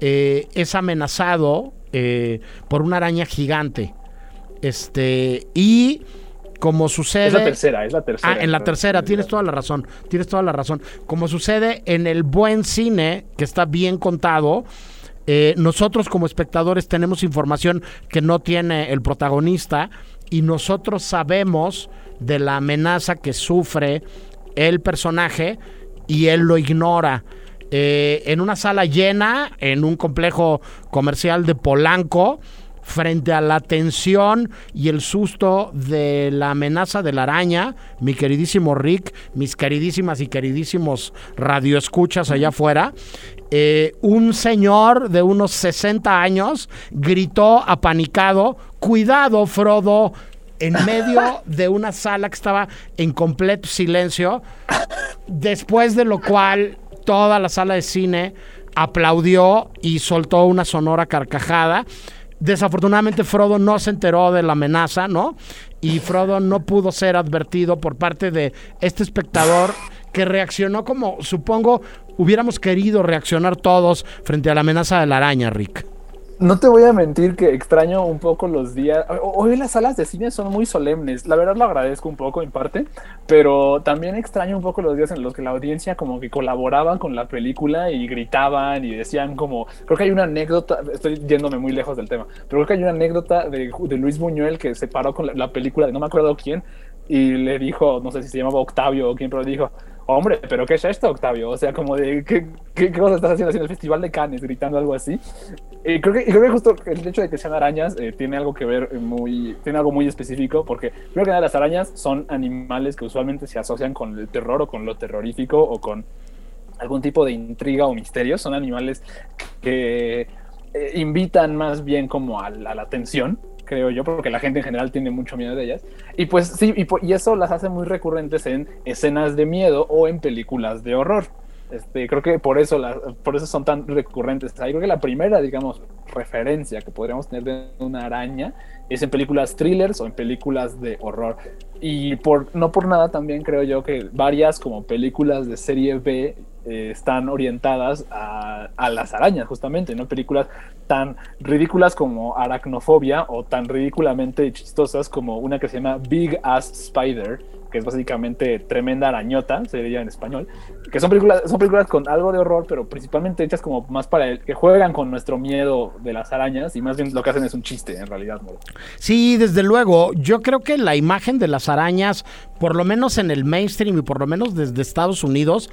eh, es amenazado eh, por una araña gigante. Este y como sucede Es la tercera, es la tercera. Ah, en la tercera, tienes toda la razón, tienes toda la razón. Como sucede en el buen cine, que está bien contado, eh, nosotros como espectadores tenemos información que no tiene el protagonista y nosotros sabemos de la amenaza que sufre el personaje y él lo ignora. Eh, en una sala llena, en un complejo comercial de Polanco, frente a la tensión y el susto de la amenaza de la araña, mi queridísimo Rick, mis queridísimas y queridísimos radioescuchas allá afuera, eh, un señor de unos 60 años gritó apanicado, cuidado Frodo, en medio de una sala que estaba en completo silencio, después de lo cual toda la sala de cine aplaudió y soltó una sonora carcajada. Desafortunadamente Frodo no se enteró de la amenaza, ¿no? Y Frodo no pudo ser advertido por parte de este espectador que reaccionó como, supongo, hubiéramos querido reaccionar todos frente a la amenaza de la araña, Rick. No te voy a mentir que extraño un poco los días. Hoy las salas de cine son muy solemnes. La verdad lo agradezco un poco en parte, pero también extraño un poco los días en los que la audiencia como que colaboraba con la película y gritaban y decían como, creo que hay una anécdota, estoy yéndome muy lejos del tema, pero creo que hay una anécdota de, Luis Buñuel que se paró con la, la película de no me acuerdo quién y le dijo, no sé si se llamaba Octavio o quién, pero le dijo, hombre, ¿pero qué es esto, Octavio? O sea, como de, ¿qué, qué, qué cosa estás haciendo haciendo el Festival de Cannes, gritando algo así? Y creo que, creo que justo el hecho de que sean arañas eh, tiene algo que ver muy, tiene algo muy específico, porque creo que nada, las arañas son animales que usualmente se asocian con el terror o con lo terrorífico o con algún tipo de intriga o misterio. Son animales que eh, invitan más bien como a, a la atención, creo yo, porque la gente en general tiene mucho miedo de ellas. Y pues sí, y, eso las hace muy recurrentes en escenas de miedo o en películas de horror. Este, creo que por eso, las- por eso son tan recurrentes. O creo que la primera, digamos, referencia que podríamos tener de una araña es en películas thrillers o en películas de horror. Y por, no por nada también creo yo que varias como películas de serie B eh, están orientadas a, las arañas, justamente, ¿no? Películas tan ridículas como Aracnofobia o tan ridículamente chistosas como una que se llama Big Ass Spider, que es básicamente tremenda arañota, se diría en español, que son películas, son películas con algo de horror, pero principalmente hechas como más para el, que juegan con nuestro miedo de las arañas y más bien lo que hacen es un chiste, en realidad, Moro. Sí, desde luego. Yo creo que la imagen de las arañas, por lo menos en el mainstream y por lo menos desde Estados Unidos,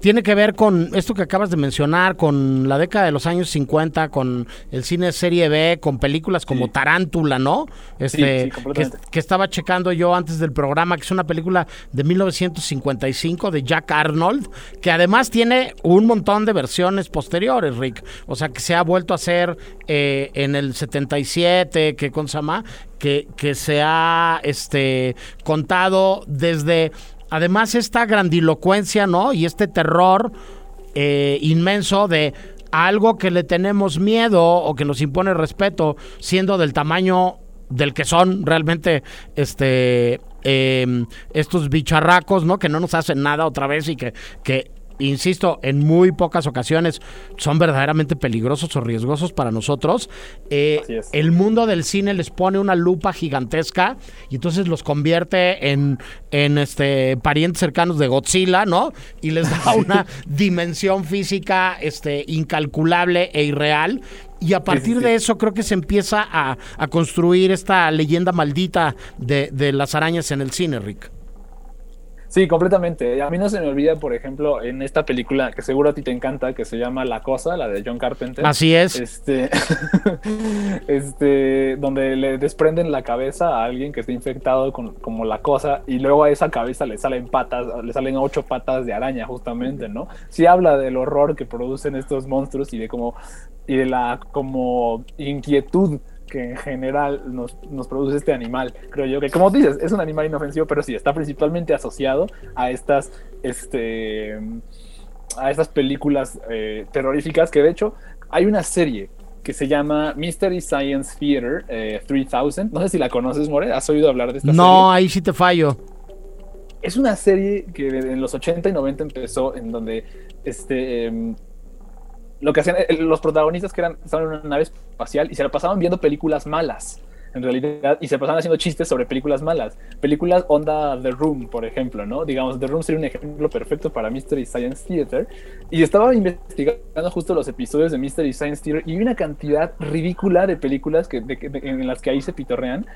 tiene que ver con esto que acabas de mencionar, con la década de los años 50, con el cine serie B, con películas como Sí. Tarántula, ¿no? Este, sí, que, completamente. que estaba checando yo antes del programa, que es una película de 1955 de Jack Arnold, que además tiene un montón de versiones posteriores, Rick. O sea, que se ha vuelto a hacer eh, en el 77, que con Sama, que, que se ha este, contado desde, además, esta grandilocuencia, ¿no? Y este terror eh, inmenso de algo que le tenemos miedo o que nos impone respeto, siendo del tamaño del que son realmente este eh, estos bicharracos, ¿no? Que no nos hacen nada otra vez y que, que insisto, en muy pocas ocasiones son verdaderamente peligrosos o riesgosos para nosotros. Eh, el mundo del cine les pone una lupa gigantesca y entonces los convierte en, en este parientes cercanos de Godzilla, ¿no? Y les da una dimensión física este, incalculable e irreal. Y a partir de eso creo que se empieza a, a construir esta leyenda maldita de, de las arañas en el cine, Rick. Sí, completamente. A mí no se me olvida, por ejemplo, en esta película que seguro a ti te encanta, que se llama La Cosa, la de John Carpenter. Así es. Este, este, donde le desprenden la cabeza a alguien que está infectado con como la cosa y luego a esa cabeza le salen patas, le salen ocho patas de araña justamente, ¿no? Sí habla del horror que producen estos monstruos y de como y de la como inquietud que en general nos, nos produce este animal. Creo yo que, como dices, es un animal inofensivo, pero sí, está principalmente asociado a estas, este, a estas películas eh, terroríficas, que de hecho hay una serie que se llama Mystery Science Theater eh, 3000. No sé si la conoces, More. ¿Has oído hablar de esta No, ahí sí te fallo. es una serie que en los 80 y 90 empezó en donde este em, lo que hacían eh, los protagonistas que eran estaban en una nave espacial y se la pasaban viendo películas malas en realidad y se pasaban haciendo chistes sobre películas malas. Películas onda The Room por ejemplo no digamos The Room sería un ejemplo perfecto para Mystery Science Theater. Y estaba investigando justo los episodios de Mystery Science Theater y vi una cantidad ridícula de películas que, en las que ahí se pitorrean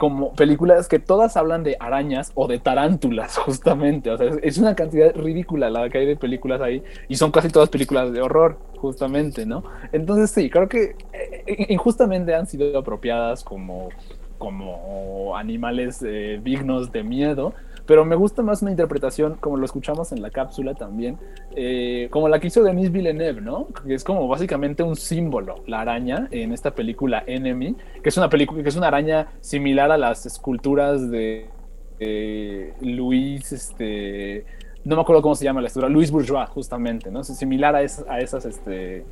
como películas que todas hablan de arañas o de tarántulas, justamente. O sea, es una cantidad ridícula la que hay de películas ahí y son casi todas películas de horror, justamente, ¿no? Entonces sí, creo que eh, injustamente han sido apropiadas como, como animales eh, dignos de miedo, pero me gusta más una interpretación, como lo escuchamos en la cápsula también, eh, como la que hizo Denis Villeneuve, ¿no? Que es como básicamente un símbolo, la araña, en esta película Enemy, que es una película, que es una araña similar a las esculturas de eh, Luis, este, no me acuerdo cómo se llama la estructura, Luis Bourgeois, justamente, ¿no? Similar a, esas, a esas, este,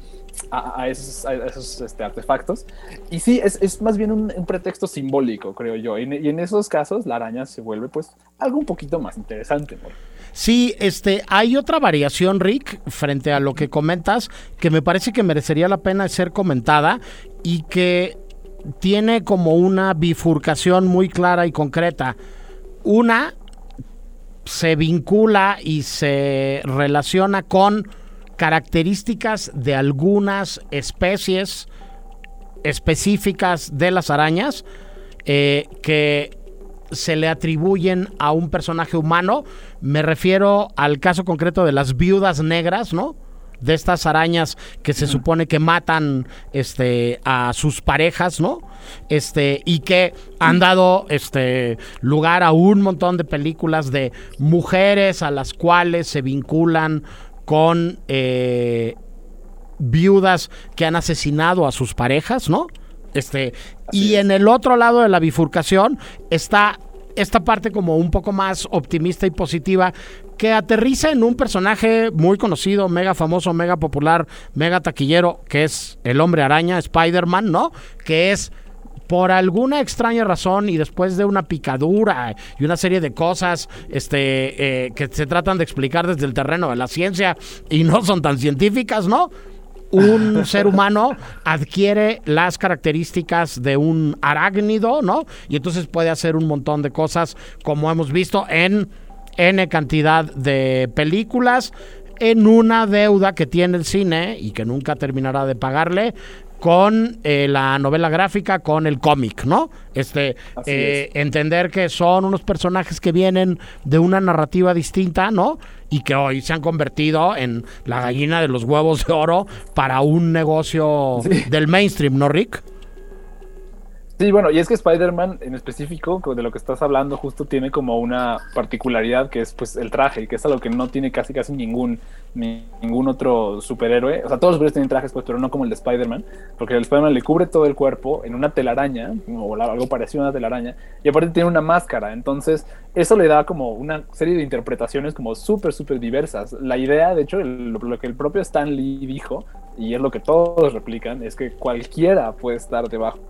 a, esos, esos este, artefactos. Y sí, es, es más bien un, pretexto simbólico, creo yo. Y en, esos casos, la araña se vuelve, pues, algo un poquito más interesante. Sí, este, hay otra variación, Rick, frente a lo que comentas, que me parece que merecería la pena ser comentada y que tiene como una bifurcación muy clara y concreta. Una se vincula y se relaciona con características de algunas especies específicas de las arañas eh, que se le atribuyen a un personaje humano. Me refiero al caso concreto de las viudas negras, ¿no? De estas arañas que se supone que matan este, a sus parejas, ¿no? Este, y que han dado este, lugar a un montón de películas de mujeres a las cuales se vinculan con eh, viudas que han asesinado a sus parejas, ¿no? Este, y en el otro lado de la bifurcación está esta parte como un poco más optimista y positiva que aterriza en un personaje muy conocido, mega famoso, mega popular, mega taquillero, que es el hombre araña, Spider-Man, ¿no? Que es por alguna extraña razón y después de una picadura y una serie de cosas este, eh, que se tratan de explicar desde el terreno de la ciencia y no son tan científicas, ¿no? un ser humano adquiere las características de un arácnido, ¿no? Y entonces puede hacer un montón de cosas, como hemos visto en N cantidad de películas, en una deuda que tiene el cine y que nunca terminará de pagarle con eh, la novela gráfica, con el cómic, ¿no? Este, eh, entender que son unos personajes que vienen de una narrativa distinta, ¿no? Y que hoy se han convertido en la gallina de los huevos de oro para un negocio sí. del mainstream, ¿no, Rick? Sí, bueno, y es que Spider-Man en específico, de lo que estás hablando, justo tiene como una particularidad que es pues el traje, que es algo que no tiene casi casi ningún, ni, ningún otro superhéroe. O sea, todos los superhéroes tienen trajes, pues, pero no como el de Spider-Man, porque el Spider-Man le cubre todo el cuerpo en una telaraña, o algo parecido a una telaraña, y aparte tiene una máscara. Entonces, eso le da como una serie de interpretaciones como súper, súper diversas. La idea, de hecho, el, lo que el propio Stan Lee dijo, y es lo que todos replican, es que cualquiera puede estar debajo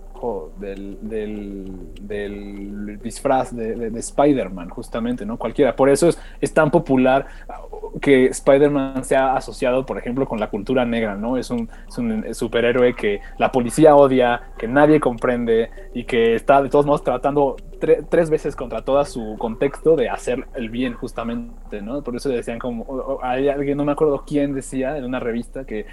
del, del, disfraz de, de, de Spider-Man, justamente, ¿no? Cualquiera. Por eso es, tan popular que Spider-Man sea asociado, por ejemplo, con la cultura negra, ¿no? Es un, superhéroe que la policía odia, que nadie comprende y que está de todos modos tratando tre tres veces contra todo su contexto de hacer el bien, justamente, ¿no? Por eso decían como, hay alguien, no me acuerdo quién decía en una revista que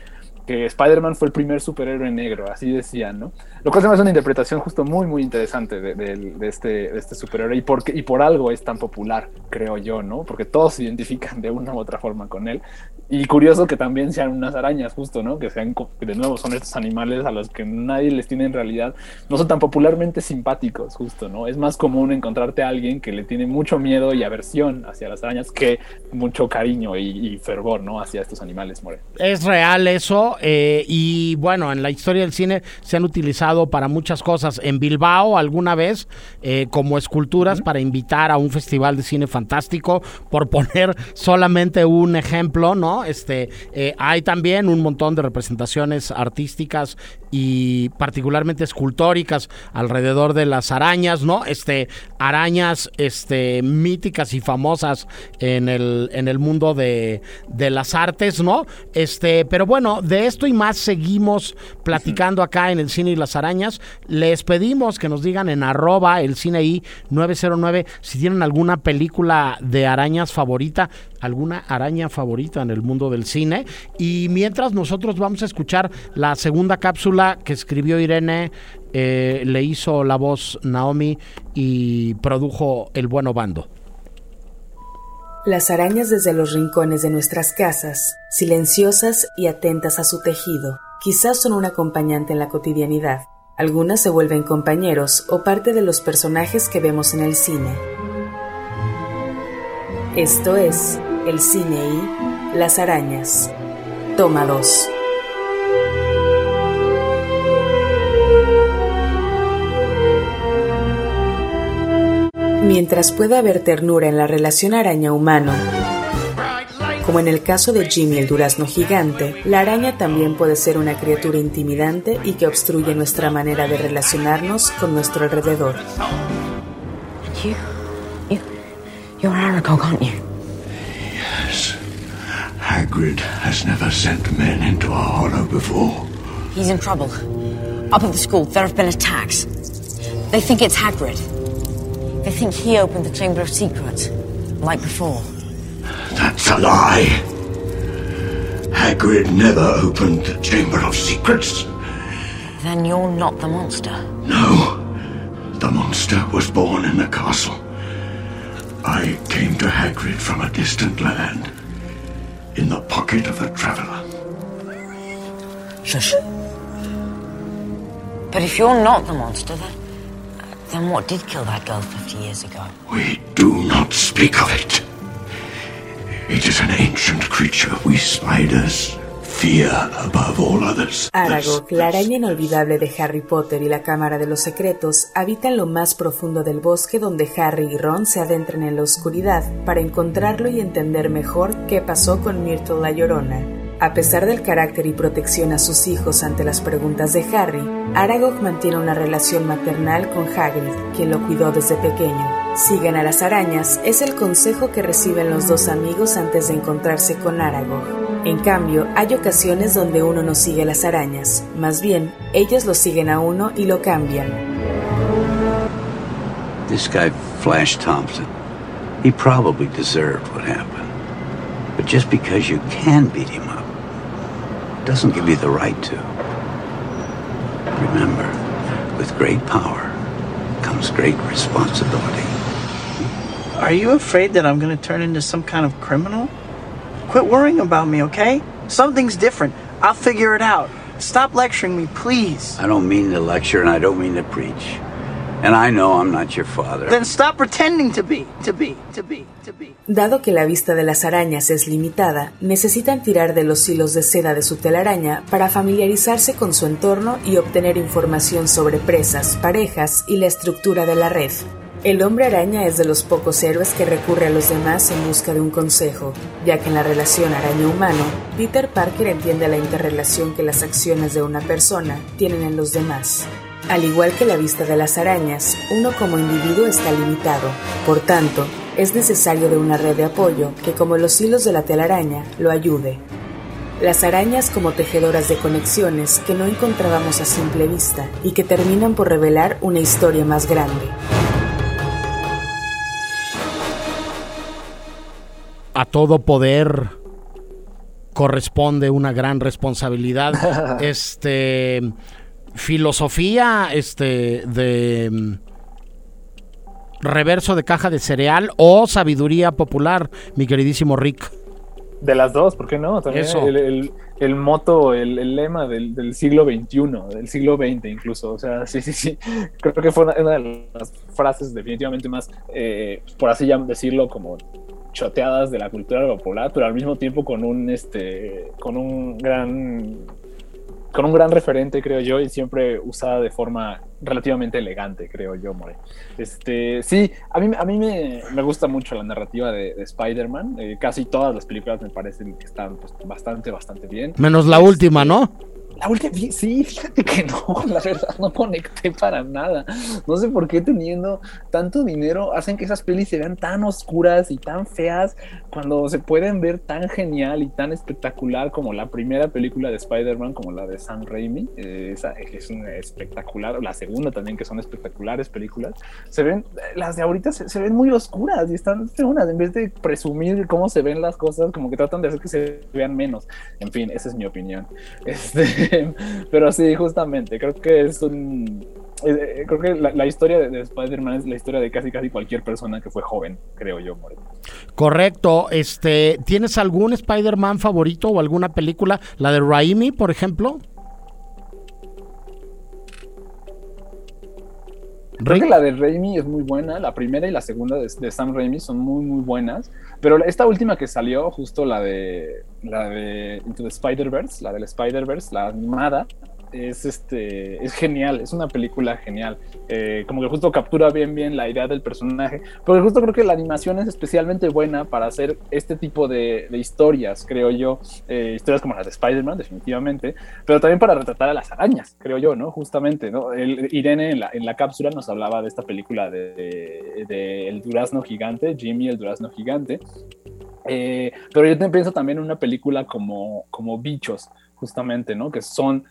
que Spider-Man fue el primer superhéroe negro, así decían, ¿no? Lo cual se me hace una interpretación justo muy, muy interesante de, este, de este superhéroe y por, y por algo es tan popular, creo yo, ¿no? Porque todos se identifican de una u otra forma con él. Y curioso que también sean unas arañas, justo, ¿no? Que sean, de nuevo, son estos animales a los que nadie les tiene en realidad, no son tan popularmente simpáticos, justo, ¿no? Es más común encontrarte a alguien que le tiene mucho miedo y aversión hacia las arañas que mucho cariño y, y fervor, ¿no? Hacia estos animales, More. Es real eso. Eh, y bueno, en la historia del cine se han utilizado para muchas cosas. En Bilbao alguna vez eh, como esculturas uh -huh. para invitar a un festival de cine fantástico, por poner solamente un ejemplo, ¿no? Este, eh, hay también un montón de representaciones artísticas y particularmente escultóricas alrededor de las arañas, ¿no? Este, arañas este, míticas y famosas en el, en el mundo de, de las artes, ¿no? Este, pero bueno, de esto y más seguimos platicando acá en el Cine y las Arañas. Les pedimos que nos digan en arroba el cine I 909 si tienen alguna película de arañas favorita, alguna araña favorita en el mundo del cine. Y mientras nosotros vamos a escuchar la segunda cápsula que escribió Irene, eh, le hizo la voz Naomi y produjo El Bueno Bando. Las arañas desde los rincones de nuestras casas, silenciosas y atentas a su tejido, quizás son un acompañante en la cotidianidad. Algunas se vuelven compañeros o parte de los personajes que vemos en el cine. Esto es El Cine y Las Arañas. Toma 2. Mientras pueda haber ternura en la relación araña-humano, Como en el caso de Jimmy el durazno gigante, la araña también puede ser una criatura intimidante y que obstruye nuestra manera de relacionarnos con nuestro alrededor. You, you, you're aren't you? Hagrid has never sent men into a hollow before. He's in trouble. Up at the school, there have been attacks. They think it's Hagrid. They think he opened the Chamber of Secrets, like before. That's a lie. Hagrid never opened the Chamber of Secrets. Then you're not the monster. No. The monster was born in the castle. I came to Hagrid from a distant land. In the pocket of the traveler. Shush. But if you're not the monster, then, then what did kill that girl 50 years ago? We do not speak of it. It is an ancient creature we spiders fear above all others. Aragog, la araña inolvidable de Harry Potter y la Cámara de los Secretos, habita en lo más profundo del bosque donde Harry y Ron se adentran en la oscuridad para encontrarlo y entender mejor qué pasó con Myrtle la Llorona. A pesar del carácter y protección a sus hijos ante las preguntas de Harry, Aragog mantiene una relación maternal con Hagrid, quien lo cuidó desde pequeño. Sigan a las arañas es el consejo que reciben los dos amigos antes de encontrarse con Aragog. En cambio, hay ocasiones donde uno no sigue las arañas, más bien, ellas lo siguen a uno y lo cambian. This guy, Flash Thompson, he probably deserved what happened. But just because you can beat him up doesn't give you the right to. Remember, with great power comes great responsibility. Are you afraid that I'm going to turn into some kind of criminal? Quit worrying about me, okay? Something's different. I'll figure it out. Stop lecturing me, please. I don't mean to lecture and I don't mean to preach. And I know I'm not your father. Then stop pretending to be, to be, to be, to be. Dado que la vista de las arañas es limitada, necesitan tirar de los hilos de seda de su telaraña para familiarizarse con su entorno y obtener información sobre presas, parejas y la estructura de la red. El hombre araña es de los pocos héroes que recurre a los demás en busca de un consejo, ya que en la relación araña-humano, Peter Parker entiende la interrelación que las acciones de una persona tienen en los demás. Al igual que la vista de las arañas, uno como individuo está limitado. Por tanto, es necesario de una red de apoyo que, como los hilos de la telaraña, lo ayude. Las arañas como tejedoras de conexiones que no encontrábamos a simple vista y que terminan por revelar una historia más grande. A todo poder corresponde una gran responsabilidad. este filosofía este de mm, reverso de caja de cereal o sabiduría popular, mi queridísimo Rick. De las dos, ¿por qué no? También Eso. El, el- el moto, el, el lema del, del siglo XXI, del siglo XX incluso. O sea, sí, sí, sí. Creo que fue una, una de las frases definitivamente más, eh, por así decirlo, como choteadas de la cultura popular, pero al mismo tiempo con un, este, con un gran con un gran referente, creo yo, y siempre usada de forma relativamente elegante, creo yo, More. Este, sí, a mí, a mí me, me gusta mucho la narrativa de, de Spider-Man. Eh, casi todas las películas me parecen que están pues, bastante, bastante bien. Menos la última, ¿no? La última, sí, fíjate que no, la verdad no conecté para nada. No sé por qué teniendo tanto dinero hacen que esas pelis se vean tan oscuras y tan feas cuando se pueden ver tan genial y tan espectacular como la primera película de Spider-Man, como la de Sam Raimi. Eh, esa es una espectacular, la segunda también, que son espectaculares películas. Se ven, las de ahorita se, se ven muy oscuras y están feonas. En vez de presumir cómo se ven las cosas, como que tratan de hacer que se vean menos. En fin, esa es mi opinión. Este, pero sí, justamente, creo que es un. eh, eh, creo que la, historia de, de Spider-Man es la historia de casi casi cualquier persona que fue joven, creo yo, More. Correcto. Este, ¿tienes algún Spider-Man favorito o alguna película? La de Raimi, por ejemplo. Creo que la de Raimi es muy buena, la primera y la segunda de, de Sam Raimi son muy muy buenas, pero esta última que salió, justo la de la de Into the Spider-Verse, la del Spider-Verse, la animada, es este es genial, es una película genial. Eh, como que justo captura bien bien la idea del personaje, pero justo creo que la animación es especialmente buena para hacer este tipo de, historias, creo yo, eh, historias como las de Spider-Man, definitivamente, pero también para retratar a las arañas, creo yo, ¿no? Justamente, ¿no? Irene en la, en la cápsula nos hablaba de esta película de, de, El Durazno Gigante, Jimmy el Durazno Gigante, eh, pero yo pienso también en una película como, como Bichos, justamente, ¿no? Que son,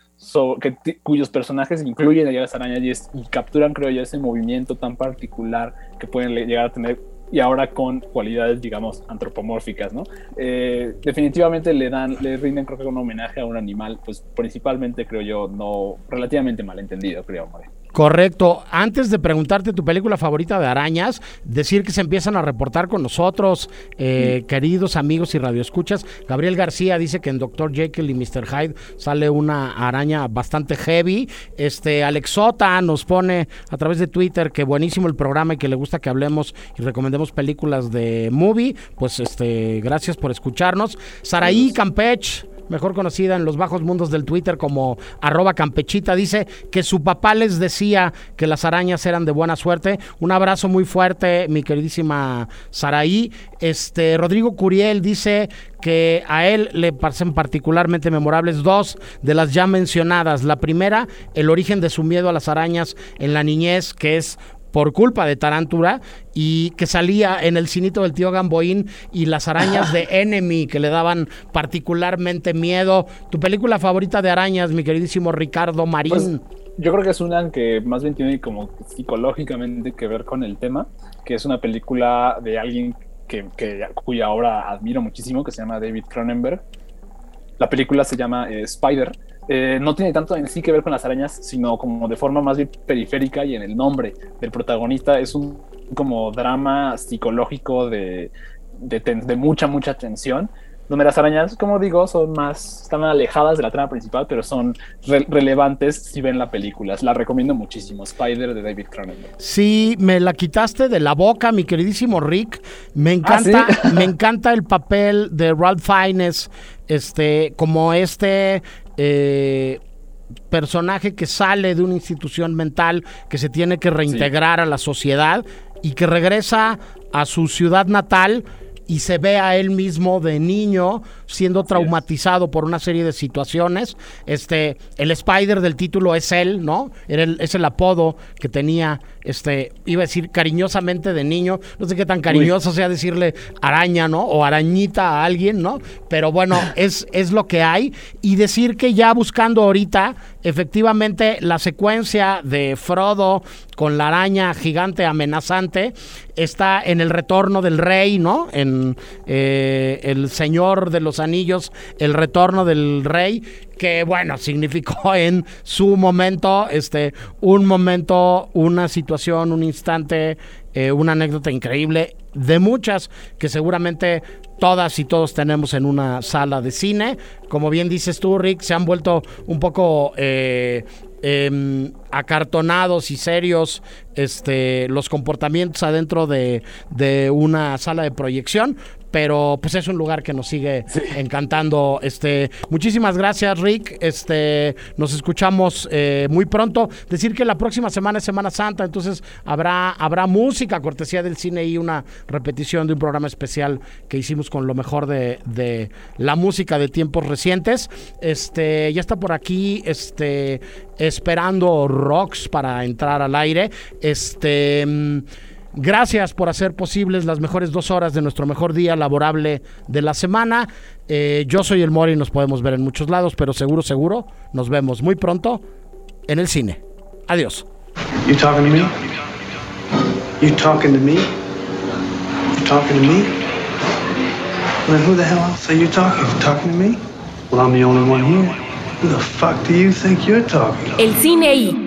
que cuyos personajes incluyen a las arañas y, capturan, creo yo, ese movimiento tan particular que pueden llegar a tener y ahora con cualidades, digamos, antropomórficas, ¿no? Eh, definitivamente le dan, le rinden, creo que un homenaje a un animal, pues principalmente, creo yo, no relativamente malentendido, creo. Correcto. Antes de preguntarte tu película favorita de arañas, decir que se empiezan a reportar con nosotros, eh, queridos amigos y radioescuchas. Gabriel García dice que en Dr. Jekyll y Mr. Hyde sale una araña bastante heavy. Este Alexota nos pone a través de Twitter que buenísimo el programa y que le gusta que hablemos y recomendemos películas de movie. Pues este, gracias por escucharnos. Saraí Campech mejor conocida en los bajos mundos del Twitter como arroba campechita, dice que su papá les decía que las arañas eran de buena suerte. Un abrazo muy fuerte, mi queridísima Saraí. Este, Rodrigo Curiel dice que a él le parecen particularmente memorables dos de las ya mencionadas. La primera, el origen de su miedo a las arañas en la niñez, que es por culpa de Tarántula y que salía en el cinito del tío Gamboín y las arañas de Enemy que le daban particularmente miedo. ¿Tu película favorita de arañas, mi queridísimo Ricardo Marín? Pues, yo creo que es una que más bien tiene como psicológicamente que ver con el tema, que es una película de alguien que, cuya obra admiro muchísimo, que se llama David Cronenberg. La película se llama eh, Spider eh, no tiene tanto en sí que ver con las arañas, sino como de forma más bien periférica y en el nombre del protagonista es un como drama psicológico de, de, mucha, mucha tensión, donde las arañas, como digo, son más, están alejadas de la trama principal, pero son relevantes si ven la película. La recomiendo muchísimo, Spider de David Cronenberg. Sí, me la quitaste de la boca, mi queridísimo Rick. Me ¿Ah, encanta, me encanta el papel de Ralph Fiennes, este, como este eh, personaje que sale de una institución mental, que se tiene que reintegrar a la sociedad y que regresa a su ciudad natal y se ve a él mismo de niño siendo traumatizado por una serie de situaciones. Este, el Spider del título es él, ¿no? Era es el apodo que tenía, este, iba a decir cariñosamente de niño. No sé qué tan cariñoso sea decirle araña, ¿no? O arañita a alguien, ¿no? Pero bueno, es, es lo que hay. Y decir que ya buscando ahorita, efectivamente, la secuencia de Frodo con la araña gigante amenazante está en el retorno del rey, ¿no? En eh, el señor de los Anillos, El Retorno del Rey, que bueno, significó en su momento, este, un momento, una situación, un instante, eh, una anécdota increíble, de muchas que seguramente todas y todos tenemos en una sala de cine. Como bien dices tú, Rick, se han vuelto un poco eh, em, acartonados y serios este, los comportamientos adentro de, de, una sala de proyección, pero pues es un lugar que nos sigue encantando. Este, muchísimas gracias, Rick. Este, nos escuchamos eh, muy pronto. Decir que la próxima semana es Semana Santa, entonces habrá, habrá música, cortesía del cine y una repetición de un programa especial que hicimos con lo mejor de, de la música de tiempos recientes. Este, ya está por aquí, este, esperando Rocks para entrar al aire. Este. Gracias por hacer posibles las mejores dos horas de nuestro mejor día laborable de la semana. Eh, yo soy el Mori y nos podemos ver en muchos lados, pero seguro, seguro, nos vemos muy pronto en el cine. Adiós. You talking to me? You talking to me? You talking to me? Well, who the hell else are you talking? You talking to me? Well, I'm the only one here. Who the fuck do you think you're talking? El cine y